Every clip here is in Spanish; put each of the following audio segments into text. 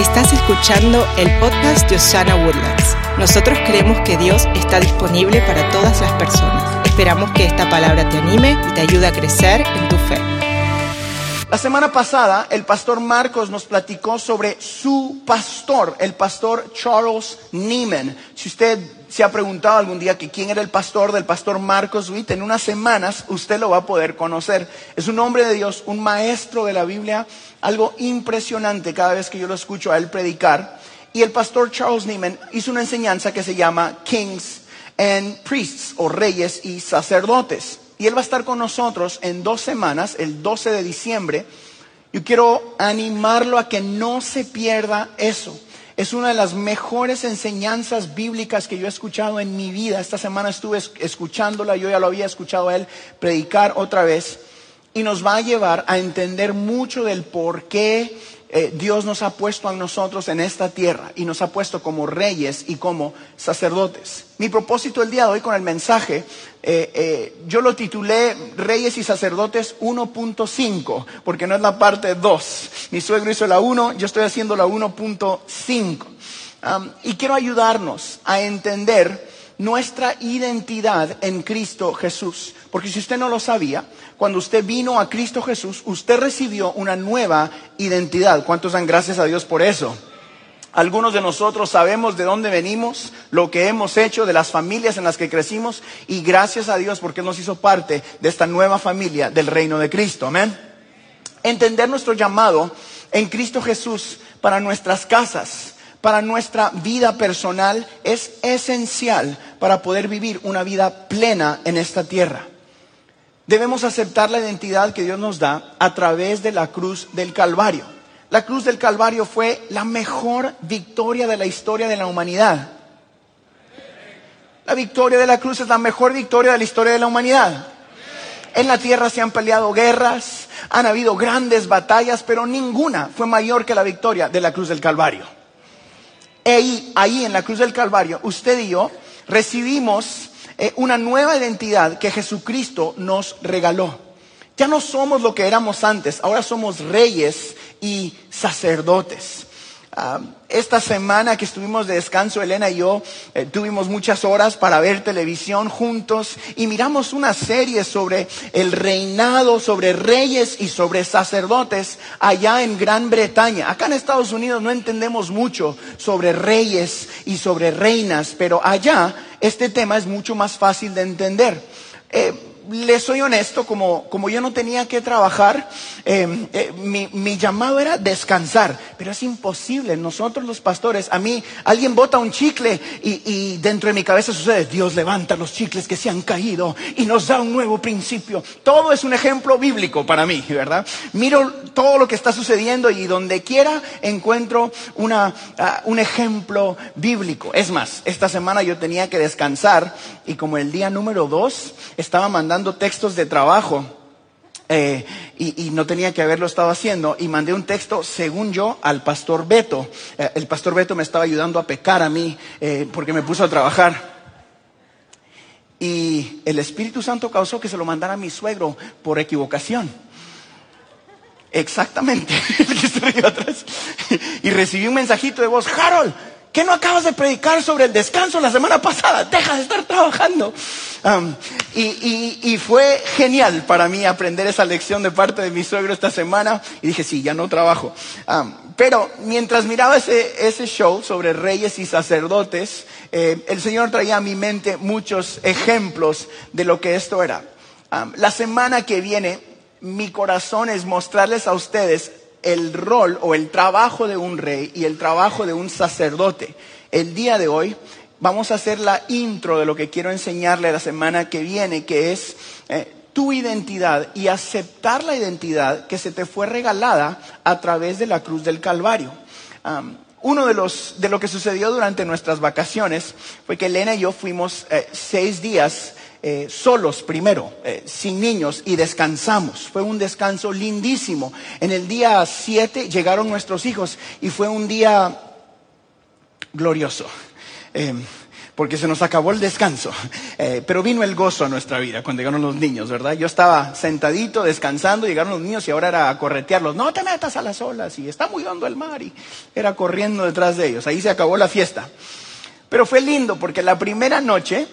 Estás escuchando el podcast de Osana Woodlands. Nosotros creemos que Dios está disponible para todas las personas. Esperamos que esta palabra te anime y te ayude a crecer en tu fe. La semana pasada el pastor Marcos nos platicó sobre su pastor, el pastor Charles Neiman. Si usted se ha preguntado algún día que quién era el pastor del pastor Marcos Witt, en unas semanas usted lo va a poder conocer. Es un hombre de Dios, un maestro de la Biblia, algo impresionante cada vez que yo lo escucho a él predicar. Y el pastor Charles Neiman hizo una enseñanza que se llama Kings and Priests, o reyes y sacerdotes. Y él va a estar con nosotros en dos semanas, el 12 de diciembre. Yo quiero animarlo a que no se pierda eso. Es una de las mejores enseñanzas bíblicas que yo he escuchado en mi vida. Esta semana estuve escuchándola, yo ya lo había escuchado a él predicar otra vez. Y nos va a llevar a entender mucho del por qué eh, Dios nos ha puesto a nosotros en esta tierra y nos ha puesto como reyes y como sacerdotes. Mi propósito el día de hoy con el mensaje, eh, eh, yo lo titulé Reyes y Sacerdotes 1.5, porque no es la parte 2. Mi suegro hizo la 1, yo estoy haciendo la 1.5. y quiero ayudarnos a entender nuestra identidad en Cristo Jesús. Porque si usted no lo sabía, cuando usted vino a Cristo Jesús, usted recibió una nueva identidad. ¿Cuántos dan gracias a Dios por eso? Algunos de nosotros sabemos de dónde venimos, lo que hemos hecho, de las familias en las que crecimos y gracias a Dios porque nos hizo parte de esta nueva familia del reino de Cristo. Amén. Entender nuestro llamado en Cristo Jesús para nuestras casas, para nuestra vida personal es esencial para poder vivir una vida plena en esta tierra. Debemos aceptar la identidad que Dios nos da a través de la cruz del Calvario. La cruz del Calvario fue la mejor victoria de la historia de la humanidad. La victoria de la cruz es la mejor victoria de la historia de la humanidad. En la tierra se han peleado guerras, han habido grandes batallas, pero ninguna fue mayor que la victoria de la cruz del Calvario. Ahí, ahí en la cruz del Calvario, usted y yo recibimos eh, una nueva identidad que Jesucristo nos regaló. Ya no somos lo que éramos antes, ahora somos reyes y sacerdotes. Esta semana que estuvimos de descanso, Elena y yo eh, tuvimos muchas horas para ver televisión juntos y miramos una serie sobre el reinado, sobre reyes y sobre sacerdotes allá en Gran Bretaña. Acá en Estados Unidos no entendemos mucho sobre reyes y sobre reinas, pero allá este tema es mucho más fácil de entender. Eh, le soy honesto, como, como yo no tenía que trabajar, em, eh, mi, mi, llamado era descansar, pero es imposible. Nosotros los pastores, a mí alguien bota un chicle y, y, dentro de mi cabeza sucede, Dios levanta los chicles que se han caído y nos da un nuevo principio. Todo es un ejemplo bíblico para mí, ¿verdad? Miro todo lo que está sucediendo y donde quiera encuentro una, uh, un ejemplo bíblico. Es más, esta semana yo tenía que descansar y como el día número dos estaba mandando textos de trabajo eh, y, no tenía que haberlo estado haciendo y mandé un texto, según yo, al pastor Beto. Eh, el pastor Beto me estaba ayudando a pecar a mí eh, porque me puso a trabajar. Y el Espíritu Santo causó que se lo mandara a mi suegro por equivocación. Exactamente. y recibí un mensajito de voz, Harold, ¿Qué no acabas de predicar sobre el descanso la semana pasada? Deja de estar trabajando. Y, fue genial para mí aprender esa lección de parte de mi suegro esta semana. Y dije, sí, ya no trabajo. Pero mientras miraba ese, show sobre reyes y sacerdotes, eh, el Señor traía a mi mente muchos ejemplos de lo que esto era. La semana que viene, mi corazón es mostrarles a ustedes el rol o el trabajo de un rey y el trabajo de un sacerdote. El día de hoy vamos a hacer la intro de lo que quiero enseñarle la semana que viene, que es eh, tu identidad y aceptar la identidad que se te fue regalada a través de la cruz del Calvario. uno de los de lo que sucedió durante nuestras vacaciones fue que Elena y yo fuimos eh, seis días eh, solos primero, eh, sin niños, y descansamos. Fue un descanso lindísimo. En el día 7 llegaron nuestros hijos y fue un día glorioso. Eh, porque se nos acabó el descanso. Eh, pero vino el gozo a nuestra vida cuando llegaron los niños, ¿verdad? Yo estaba sentadito, descansando, llegaron los niños y ahora era a corretearlos. No te metas a las olas y está muy hondo el mar y era corriendo detrás de ellos. Ahí se acabó la fiesta. Pero fue lindo porque la primera noche,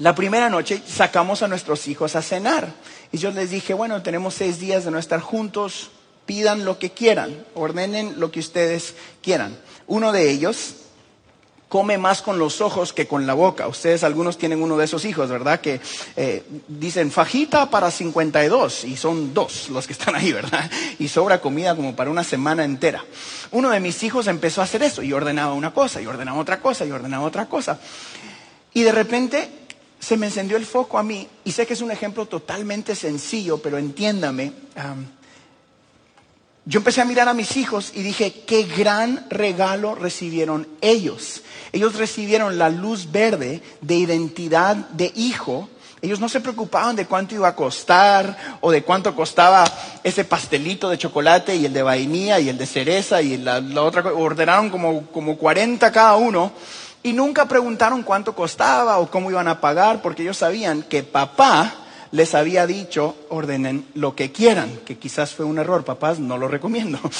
la primera noche sacamos a nuestros hijos a cenar. Y yo les dije, bueno, tenemos seis días de no estar juntos, pidan lo que quieran, ordenen lo que ustedes quieran. Uno de ellos come más con los ojos que con la boca. Ustedes algunos tienen uno de esos hijos, ¿verdad? Que eh, dicen fajita para 52 y son dos los que están ahí, ¿verdad? Y sobra comida como para una semana entera. Uno de mis hijos empezó a hacer eso y ordenaba una cosa y ordenaba otra cosa y ordenaba otra cosa. Y de repente se me encendió el foco a mí y sé que es un ejemplo totalmente sencillo, pero entiéndame. yo empecé a mirar a mis hijos y dije, qué gran regalo recibieron ellos. Ellos recibieron la luz verde de identidad de hijo. Ellos no se preocupaban de cuánto iba a costar o de cuánto costaba ese pastelito de chocolate y el de vainilla y el de cereza y la, otra. Ordenaron como, como 40 cada uno y nunca preguntaron cuánto costaba o cómo iban a pagar porque ellos sabían que papá les había dicho ordenen lo que quieran, que quizás fue un error, papás, no lo recomiendo.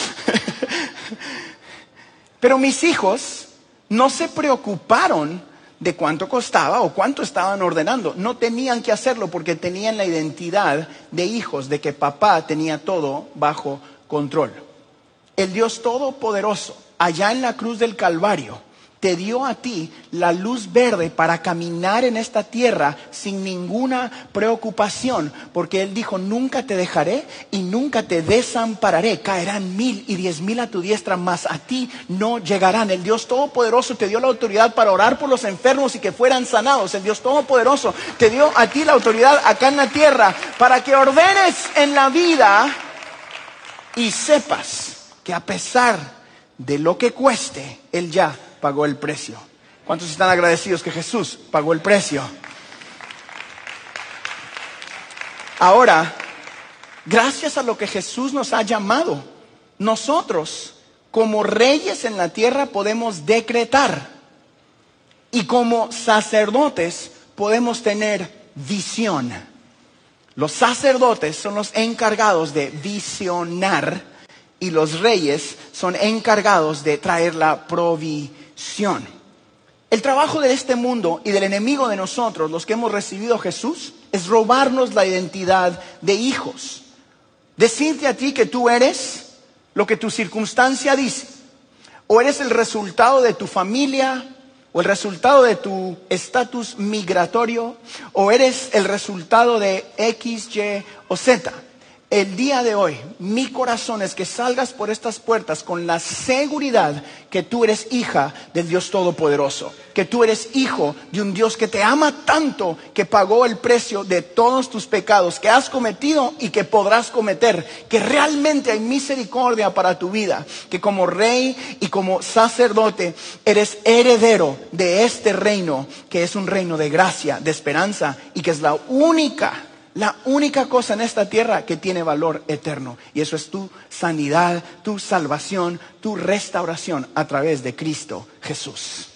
Pero mis hijos no se preocuparon de cuánto costaba o cuánto estaban ordenando. No tenían que hacerlo porque tenían la identidad de hijos, de que papá tenía todo bajo control. El Dios Todopoderoso, allá en la cruz del Calvario, te dio a ti la luz verde para caminar en esta tierra sin ninguna preocupación, porque Él dijo, nunca te dejaré y nunca te desampararé. Caerán mil y diez mil a tu diestra, mas a ti no llegarán. El Dios Todopoderoso te dio la autoridad para orar por los enfermos y que fueran sanados. El Dios Todopoderoso te dio a ti la autoridad acá en la tierra para que ordenes en la vida y sepas que a pesar de lo que cueste, Él ya pagó el precio. ¿Cuántos están agradecidos que Jesús pagó el precio? Ahora, gracias a lo que Jesús nos ha llamado, nosotros como reyes en la tierra podemos decretar y como sacerdotes podemos tener visión. Los sacerdotes son los encargados de visionar y los reyes son encargados de traer la provisión el trabajo de este mundo y del enemigo de nosotros, los que hemos recibido a Jesús, es robarnos la identidad de hijos. Decirte a ti que tú eres lo que tu circunstancia dice. O eres el resultado de tu familia, o el resultado de tu estatus migratorio, o eres el resultado de X, Y o Z el día de hoy, mi corazón es que salgas por estas puertas con la seguridad que tú eres hija del Dios Todopoderoso, que tú eres hijo de un Dios que te ama tanto, que pagó el precio de todos tus pecados que has cometido y que podrás cometer, que realmente hay misericordia para tu vida, que como rey y como sacerdote eres heredero de este reino, que es un reino de gracia, de esperanza y que es la única la única cosa en esta tierra que tiene valor eterno. Y eso es tu sanidad, tu salvación, tu restauración a través de Cristo Jesús.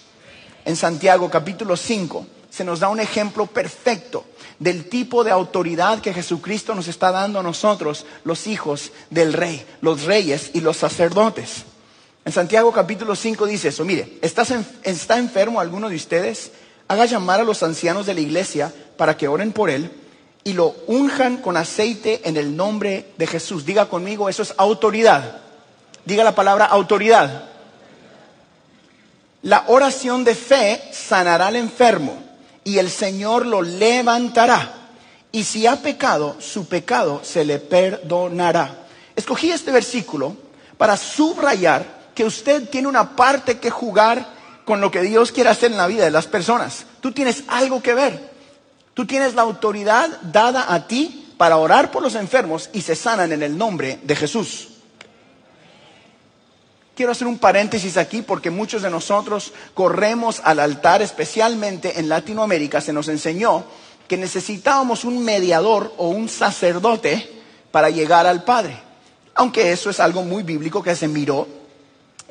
En Santiago capítulo 5 se nos da un ejemplo perfecto del tipo de autoridad que Jesucristo nos está dando a nosotros, los hijos del rey, los reyes y los sacerdotes. En Santiago capítulo 5 dice eso, mire, ¿está enfermo alguno de ustedes? Haga llamar a los ancianos de la iglesia para que oren por él y lo unjan con aceite en el nombre de Jesús. Diga conmigo, eso es autoridad. Diga la palabra autoridad. La oración de fe sanará al enfermo y el Señor lo levantará. Y si ha pecado, su pecado se le perdonará. Escogí este versículo para subrayar que usted tiene una parte que jugar con lo que Dios quiere hacer en la vida de las personas. Tú tienes algo que ver. Tú tienes la autoridad dada a ti para orar por los enfermos y se sanan en el nombre de Jesús. Quiero hacer un paréntesis aquí porque muchos de nosotros corremos al altar, especialmente en Latinoamérica, se nos enseñó que necesitábamos un mediador o un sacerdote para llegar al Padre. Aunque eso es algo muy bíblico que se miró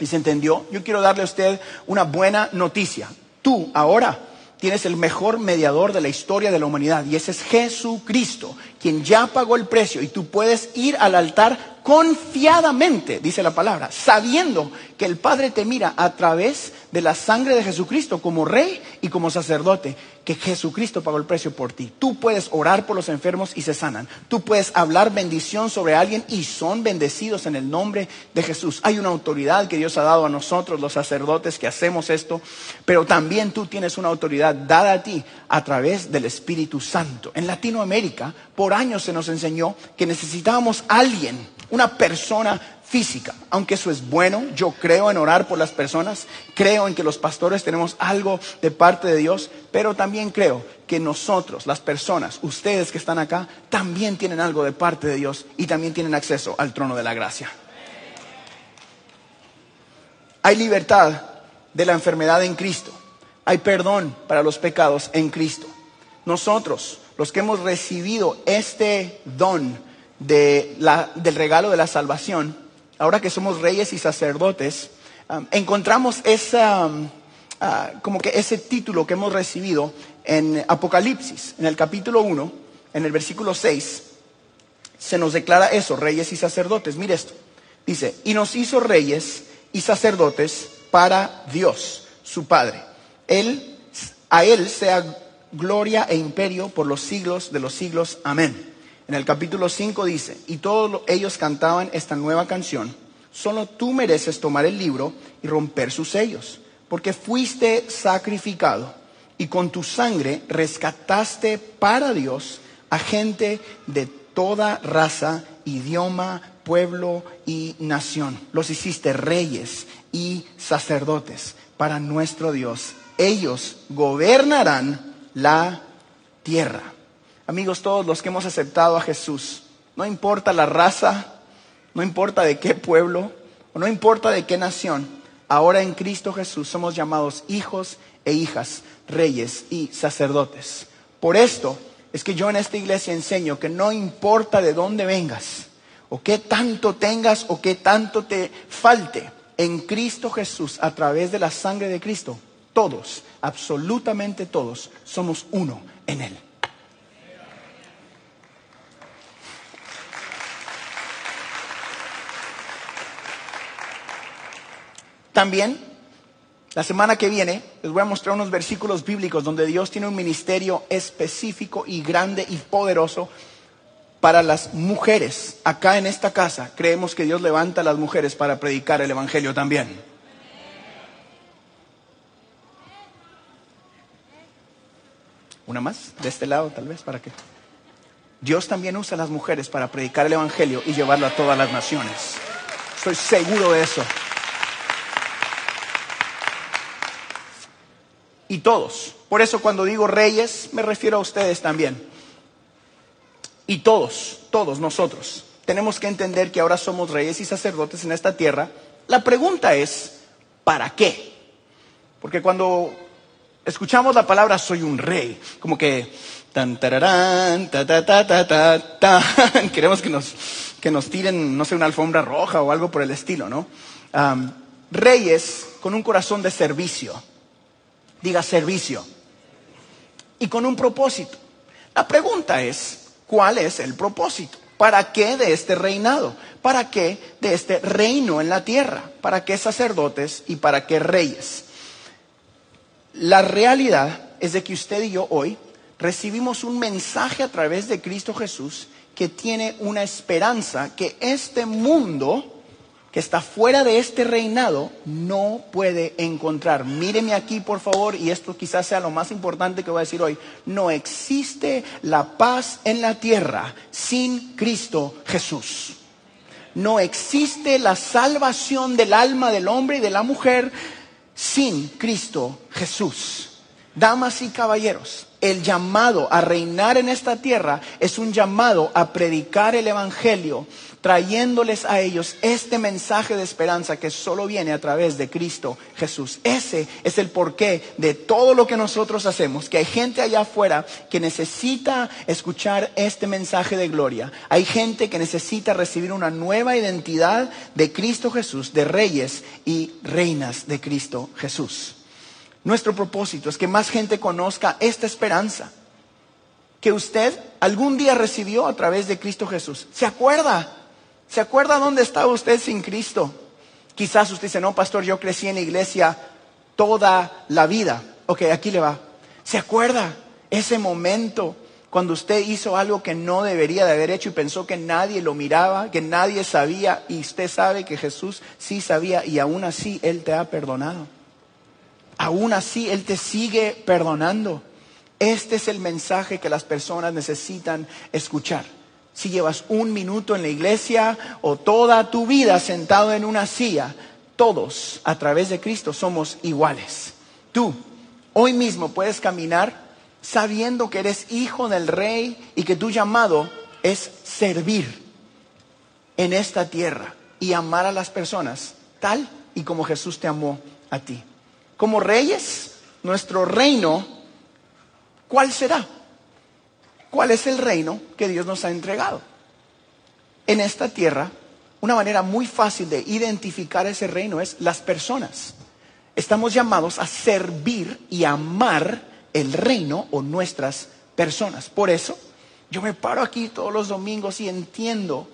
y se entendió, yo quiero darle a usted una buena noticia. Tú ahora tienes el mejor mediador de la historia de la humanidad y ese es Jesucristo, quien ya pagó el precio y tú puedes ir al altar confiadamente, dice la palabra, sabiendo que el Padre te mira a través de la sangre de Jesucristo como rey y como sacerdote, que Jesucristo pagó el precio por ti. Tú puedes orar por los enfermos y se sanan. Tú puedes hablar bendición sobre alguien y son bendecidos en el nombre de Jesús. Hay una autoridad que Dios ha dado a nosotros, los sacerdotes, que hacemos esto, pero también tú tienes una autoridad dada a ti a través del Espíritu Santo. En Latinoamérica, por años se nos enseñó que necesitábamos alguien una persona física. Aunque eso es bueno, yo creo en orar por las personas, creo en que los pastores tenemos algo de parte de Dios, pero también creo que nosotros, las personas, ustedes que están acá, también tienen algo de parte de Dios y también tienen acceso al trono de la gracia. Hay libertad de la enfermedad en Cristo. Hay perdón para los pecados en Cristo. Nosotros, los que hemos recibido este don, del regalo de la salvación, ahora que somos reyes y sacerdotes, um, encontramos esa, um, ah, como que ese título que hemos recibido en Apocalipsis, en el capítulo 1, en el versículo 6, se nos declara eso, reyes y sacerdotes. Mire esto, dice, y nos hizo reyes y sacerdotes para Dios, su Padre. Él, a Él sea gloria e imperio por los siglos de los siglos. Amén. En el capítulo 5 dice, y todos ellos cantaban esta nueva canción, solo tú mereces tomar el libro y romper sus sellos, porque fuiste sacrificado y con tu sangre rescataste para Dios a gente de toda raza, idioma, pueblo y nación. Los hiciste reyes y sacerdotes para nuestro Dios. Ellos gobernarán la tierra. Amigos, todos los que hemos aceptado a Jesús, no importa la raza, no importa de qué pueblo, o no importa de qué nación, ahora en Cristo Jesús somos llamados hijos e hijas, reyes y sacerdotes. Por esto es que yo en esta iglesia enseño que no importa de dónde vengas, o qué tanto tengas, o qué tanto te falte, en Cristo Jesús, a través de la sangre de Cristo, todos, absolutamente todos, somos uno en Él. También, la semana que viene, les voy a mostrar unos versículos bíblicos donde Dios tiene un ministerio específico y grande y poderoso para las mujeres. Acá en esta casa creemos que Dios levanta a las mujeres para predicar el Evangelio también. Una más, de este lado tal vez, para que... Dios también usa a las mujeres para predicar el Evangelio y llevarlo a todas las naciones. Estoy seguro de eso. Y todos. Por eso cuando digo reyes me refiero a ustedes también. Y todos, todos nosotros, tenemos que entender que ahora somos reyes y sacerdotes en esta tierra. La pregunta es, ¿para qué? Porque cuando escuchamos la palabra soy un rey, como que tan tararán, ta ta ta ta ta, ta queremos que nos, que nos tiren, no sé, una alfombra roja o algo por el estilo, ¿no? reyes con un corazón de servicio diga servicio. Y con un propósito. La pregunta es, ¿cuál es el propósito? ¿Para qué de este reinado? ¿Para qué de este reino en la tierra? ¿Para qué sacerdotes y para qué reyes? La realidad es de que usted y yo hoy recibimos un mensaje a través de Cristo Jesús que tiene una esperanza que este mundo que está fuera de este reinado no puede encontrar. Míreme aquí, por favor, y esto quizás sea lo más importante que voy a decir hoy. No existe la paz en la tierra sin Cristo Jesús. No existe la salvación del alma del hombre y de la mujer sin Cristo Jesús. Damas y caballeros, el llamado a reinar en esta tierra es un llamado a predicar el Evangelio trayéndoles a ellos este mensaje de esperanza que solo viene a través de Cristo Jesús. Ese es el porqué de todo lo que nosotros hacemos, que hay gente allá afuera que necesita escuchar este mensaje de gloria. Hay gente que necesita recibir una nueva identidad de Cristo Jesús, de reyes y reinas de Cristo Jesús. Nuestro propósito es que más gente conozca esta esperanza que usted algún día recibió a través de Cristo Jesús. ¿Se acuerda? ¿Se acuerda dónde estaba usted sin Cristo? Quizás usted dice, no, pastor, yo crecí en la iglesia toda la vida. Ok, aquí le va. ¿Se acuerda ese momento cuando usted hizo algo que no debería de haber hecho y pensó que nadie lo miraba, que nadie sabía y usted sabe que Jesús sí sabía y aún así Él te ha perdonado? Aún así Él te sigue perdonando. Este es el mensaje que las personas necesitan escuchar. Si llevas un minuto en la iglesia o toda tu vida sentado en una silla, todos a través de Cristo somos iguales. Tú hoy mismo puedes caminar sabiendo que eres hijo del rey y que tu llamado es servir en esta tierra y amar a las personas tal y como Jesús te amó a ti. Como reyes, nuestro reino ¿Cuál será? ¿Cuál es el reino que Dios nos ha entregado? En esta tierra, una manera muy fácil de identificar ese reino es las personas. Estamos llamados a servir y amar el reino o nuestras personas. Por eso, yo me paro aquí todos los domingos y entiendo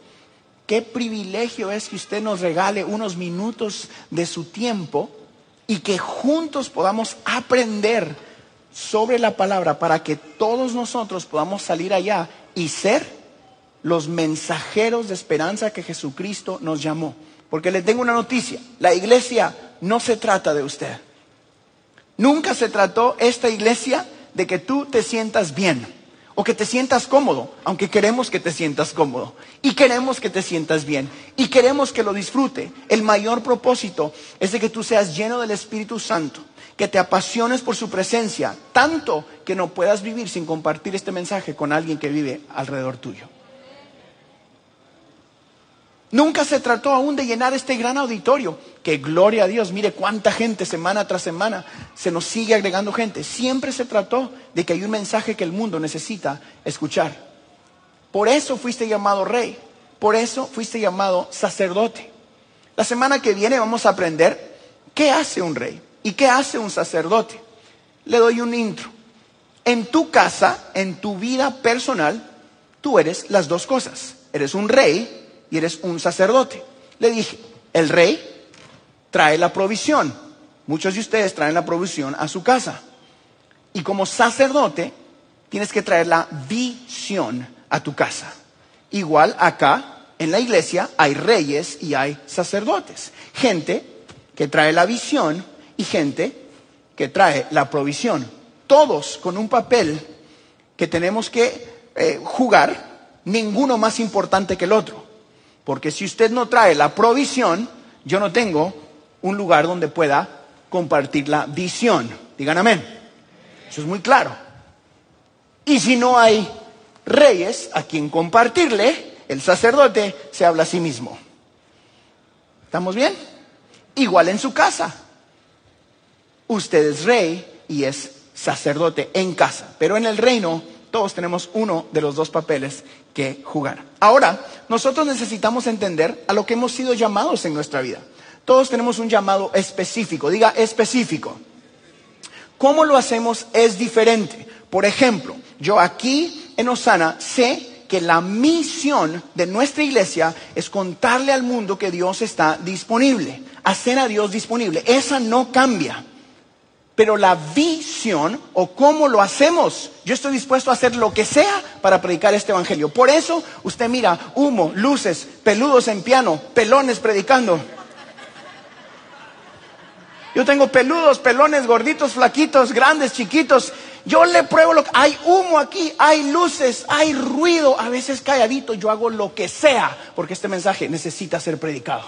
qué privilegio es que usted nos regale unos minutos de su tiempo y que juntos podamos aprender sobre la palabra para que todos nosotros podamos salir allá y ser los mensajeros de esperanza que Jesucristo nos llamó. Porque le tengo una noticia, la iglesia no se trata de usted. Nunca se trató esta iglesia de que tú te sientas bien o que te sientas cómodo, aunque queremos que te sientas cómodo y queremos que te sientas bien y queremos que lo disfrute. El mayor propósito es de que tú seas lleno del Espíritu Santo que te apasiones por su presencia, tanto que no puedas vivir sin compartir este mensaje con alguien que vive alrededor tuyo. Nunca se trató aún de llenar este gran auditorio, que gloria a Dios, mire cuánta gente semana tras semana se nos sigue agregando gente. Siempre se trató de que hay un mensaje que el mundo necesita escuchar. Por eso fuiste llamado rey, por eso fuiste llamado sacerdote. La semana que viene vamos a aprender qué hace un rey. ¿Y qué hace un sacerdote? Le doy un intro. En tu casa, en tu vida personal, tú eres las dos cosas. Eres un rey y eres un sacerdote. Le dije, el rey trae la provisión. Muchos de ustedes traen la provisión a su casa. Y como sacerdote, tienes que traer la visión a tu casa. Igual acá, en la iglesia, hay reyes y hay sacerdotes. Gente que trae la visión y gente que trae la provisión. Todos con un papel que tenemos que eh, jugar, ninguno más importante que el otro. Porque si usted no trae la provisión, yo no tengo un lugar donde pueda compartir la visión. Digan amén. Eso es muy claro. Y si no hay reyes a quien compartirle, el sacerdote se habla a sí mismo. ¿Estamos bien? Igual en su casa usted es rey y es sacerdote en casa, pero en el reino todos tenemos uno de los dos papeles que jugar. Ahora, nosotros necesitamos entender a lo que hemos sido llamados en nuestra vida. Todos tenemos un llamado específico, diga específico. ¿Cómo lo hacemos es diferente? Por ejemplo, yo aquí en Osana sé que la misión de nuestra iglesia es contarle al mundo que Dios está disponible, hacer a Dios disponible. Esa no cambia pero la visión o cómo lo hacemos, yo estoy dispuesto a hacer lo que sea para predicar este evangelio. Por eso usted mira humo, luces, peludos en piano, pelones predicando. Yo tengo peludos, pelones, gorditos, flaquitos, grandes, chiquitos. Yo le pruebo lo que hay humo aquí, hay luces, hay ruido, a veces calladito, yo hago lo que sea, porque este mensaje necesita ser predicado.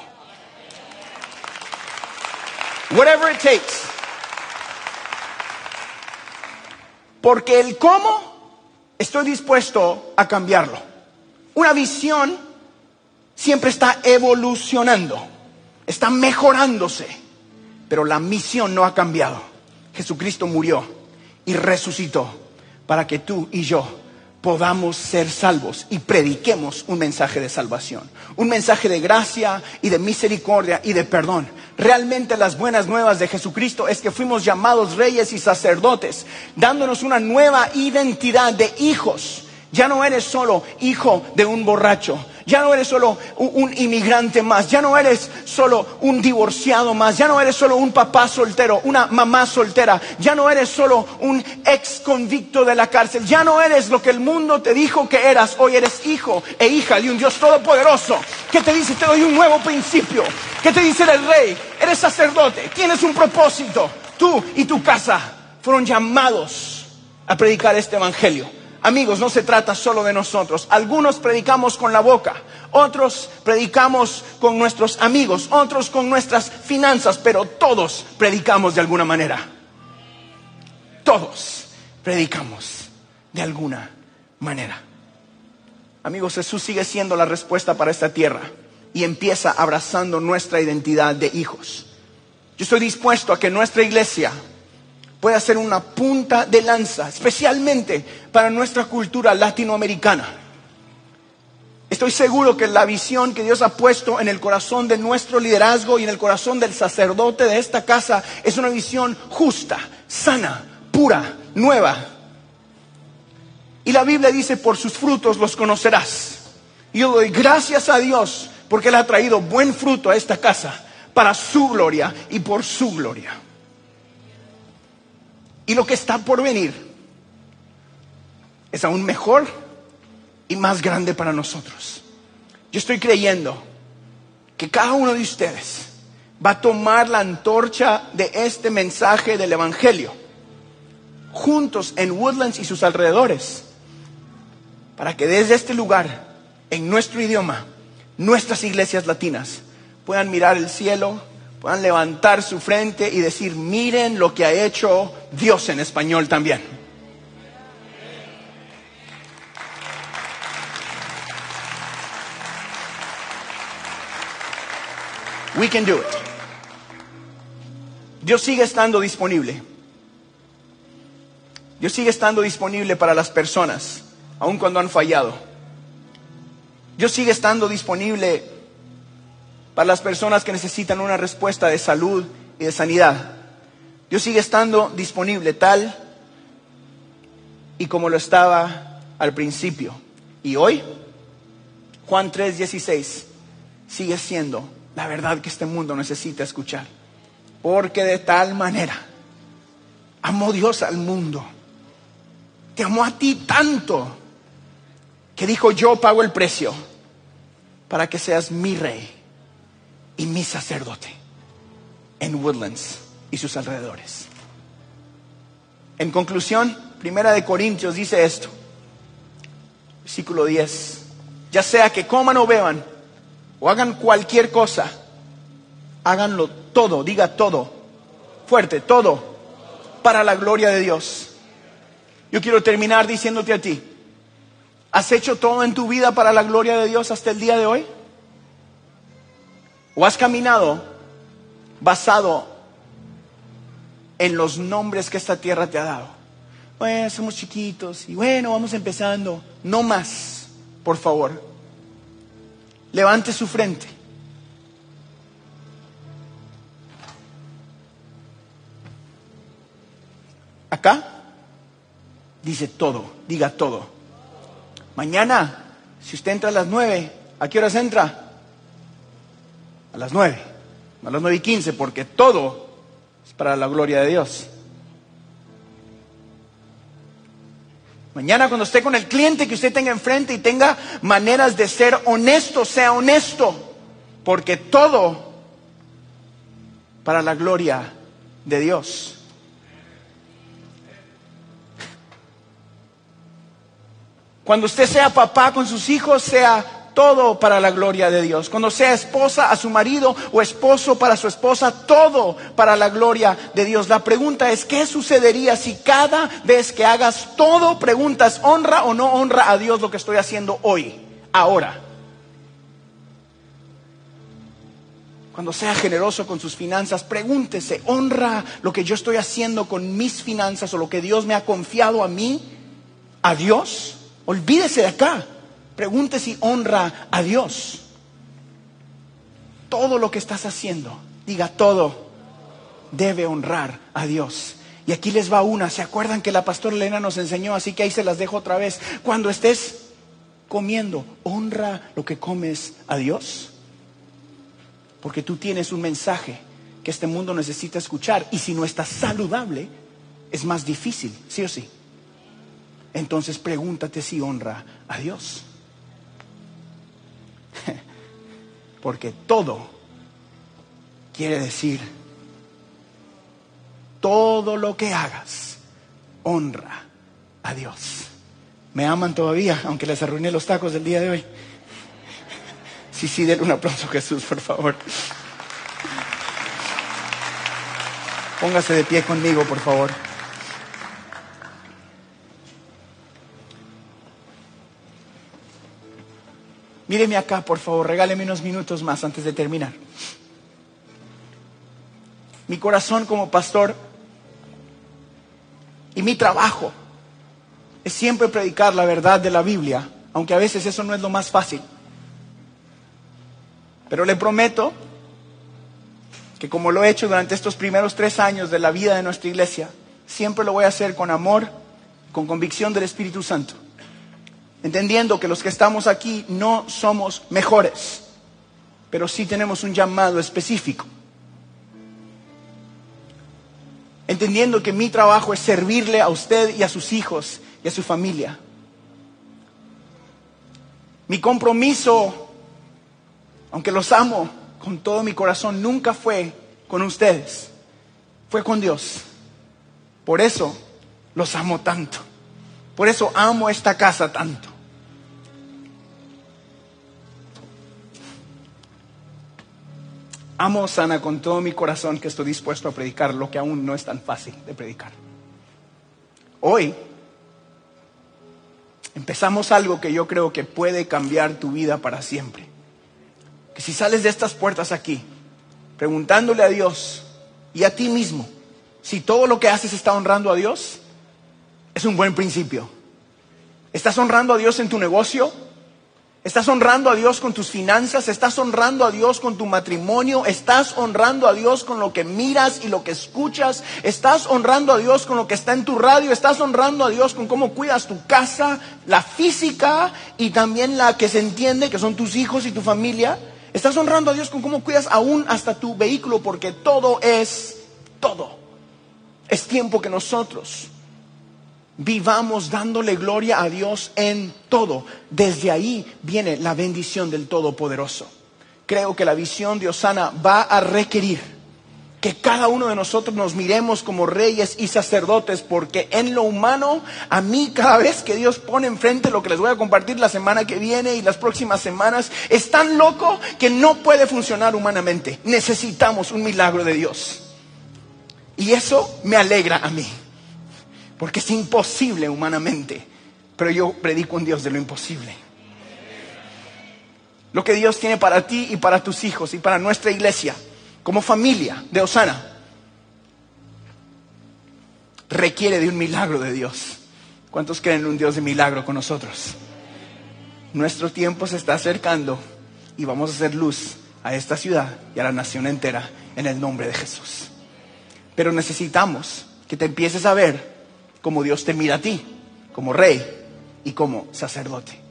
Whatever it takes. Porque el cómo estoy dispuesto a cambiarlo. Una visión siempre está evolucionando, está mejorándose, pero la misión no ha cambiado. Jesucristo murió y resucitó para que tú y yo podamos ser salvos y prediquemos un mensaje de salvación, un mensaje de gracia y de misericordia y de perdón Realmente las buenas nuevas de Jesucristo es que fuimos llamados reyes y sacerdotes, dándonos una nueva identidad de hijos. Ya no eres solo hijo de un borracho, ya no eres solo un, inmigrante más, ya no eres solo un divorciado más, ya no eres solo un papá soltero, una mamá soltera, ya no eres solo un ex convicto de la cárcel, ya no eres lo que el mundo te dijo que eras, hoy eres hijo e hija de un Dios todopoderoso que te dice te doy un nuevo principio, que te dice el rey, eres sacerdote, tienes un propósito, tú y tu casa fueron llamados a predicar este evangelio. Amigos, no se trata solo de nosotros. Algunos predicamos con la boca, otros predicamos con nuestros amigos, otros con nuestras finanzas, pero todos predicamos de alguna manera. Todos predicamos de alguna manera. Amigos, Jesús sigue siendo la respuesta para esta tierra y empieza abrazando nuestra identidad de hijos. Yo estoy dispuesto a que nuestra iglesia puede ser una punta de lanza, especialmente para nuestra cultura latinoamericana. Estoy seguro que la visión que Dios ha puesto en el corazón de nuestro liderazgo y en el corazón del sacerdote de esta casa es una visión justa, sana, pura, nueva. Y la Biblia dice, por sus frutos los conocerás. Y yo doy gracias a Dios porque Él ha traído buen fruto a esta casa para su gloria y por su gloria. Y lo que está por venir es aún mejor y más grande para nosotros. Yo estoy creyendo que cada uno de ustedes va a tomar la antorcha de este mensaje del Evangelio juntos en Woodlands y sus alrededores para que desde este lugar, en nuestro idioma, nuestras iglesias latinas puedan mirar el cielo puedan levantar su frente y decir, miren lo que ha hecho Dios en español también. We can do it. Dios sigue estando disponible. Dios sigue estando disponible para las personas, aun cuando han fallado. Dios sigue estando disponible para las personas que necesitan una respuesta de salud y de sanidad. Dios sigue estando disponible tal y como lo estaba al principio. Y hoy, Juan 3:16 sigue siendo la verdad que este mundo necesita escuchar. Porque de tal manera amó Dios al mundo. Te amó a ti tanto que dijo yo pago el precio para que seas mi rey y mi sacerdote en Woodlands y sus alrededores. En conclusión, Primera de Corintios dice esto, versículo 10, ya sea que coman o beban o hagan cualquier cosa, háganlo todo, diga todo, fuerte, todo, para la gloria de Dios. Yo quiero terminar diciéndote a ti, ¿has hecho todo en tu vida para la gloria de Dios hasta el día de hoy? ¿O has caminado basado en los nombres que esta tierra te ha dado? Bueno, somos chiquitos y bueno, vamos empezando. No más, por favor. Levante su frente. Acá dice todo, diga todo. Mañana, si usted entra a las nueve, ¿a qué horas entra? A las nueve, a las nueve y quince, porque todo es para la gloria de Dios. Mañana cuando esté con el cliente que usted tenga enfrente y tenga maneras de ser honesto, sea honesto, porque todo para la gloria de Dios. Cuando usted sea papá con sus hijos, sea todo para la gloria de Dios. Cuando sea esposa a su marido o esposo para su esposa, todo para la gloria de Dios. La pregunta es, ¿qué sucedería si cada vez que hagas todo preguntas, honra o no honra a Dios lo que estoy haciendo hoy, ahora? Cuando sea generoso con sus finanzas, pregúntese, ¿honra lo que yo estoy haciendo con mis finanzas o lo que Dios me ha confiado a mí? ¿A Dios? Olvídese de acá. Pregunte si honra a Dios. Todo lo que estás haciendo Diga todo. Debe honrar a Dios. Y aquí les va una. ¿Se acuerdan que la pastora Elena nos enseñó? Así que ahí se las dejo otra vez. Cuando estés comiendo, honra lo que comes a Dios. Porque tú tienes un mensaje que este mundo necesita escuchar. Y si no estás saludable, es más difícil, sí o sí. Entonces pregúntate si honra a Dios. Porque todo quiere decir, todo lo que hagas, honra a Dios. ¿Me aman todavía, aunque les arruiné los tacos del día de hoy? Sí, sí, denle un aplauso a Jesús, por favor. Póngase de pie conmigo, por favor. Míreme acá, por favor, regáleme unos minutos más antes de terminar. Mi corazón como pastor y mi trabajo es siempre predicar la verdad de la Biblia, aunque a veces eso no es lo más fácil. Pero le prometo que como lo he hecho durante estos primeros tres años de la vida de nuestra iglesia, siempre lo voy a hacer con amor, con convicción del Espíritu Santo entendiendo que los que estamos aquí no somos mejores, pero sí tenemos un llamado específico. Entendiendo que mi trabajo es servirle a usted y a sus hijos y a su familia. Mi compromiso, aunque los amo con todo mi corazón, nunca fue con ustedes, fue con Dios. Por eso los amo tanto. Por eso amo esta casa tanto. Amo Sana con todo mi corazón que estoy dispuesto a predicar lo que aún no es tan fácil de predicar. Hoy empezamos algo que yo creo que puede cambiar tu vida para siempre. Que si sales de estas puertas aquí, preguntándole a Dios y a ti mismo si todo lo que haces está honrando a Dios, es un buen principio. ¿Estás honrando a Dios en tu negocio? Estás honrando a Dios con tus finanzas, estás honrando a Dios con tu matrimonio, estás honrando a Dios con lo que miras y lo que escuchas, estás honrando a Dios con lo que está en tu radio, estás honrando a Dios con cómo cuidas tu casa, la física y también la que se entiende, que son tus hijos y tu familia. Estás honrando a Dios con cómo cuidas aún hasta tu vehículo, porque todo es todo. Es tiempo que nosotros vivamos dándole gloria a Dios en todo. Desde ahí viene la bendición del Todopoderoso. Creo que la visión de Osana va a requerir que cada uno de nosotros nos miremos como reyes y sacerdotes, porque en lo humano, a mí cada vez que Dios pone enfrente lo que les voy a compartir la semana que viene y las próximas semanas, es tan loco que no puede funcionar humanamente. Necesitamos un milagro de Dios. Y eso me alegra a mí porque es imposible humanamente, pero yo predico un Dios de lo imposible. Lo que Dios tiene para ti y para tus hijos y para nuestra iglesia, como familia de Osana, requiere de un milagro de Dios. ¿Cuántos creen en un Dios de milagro con nosotros? Nuestro tiempo se está acercando y vamos a hacer luz a esta ciudad y a la nación entera en el nombre de Jesús. Pero necesitamos que te empieces a ver como Dios te mira a ti, como rey y como sacerdote.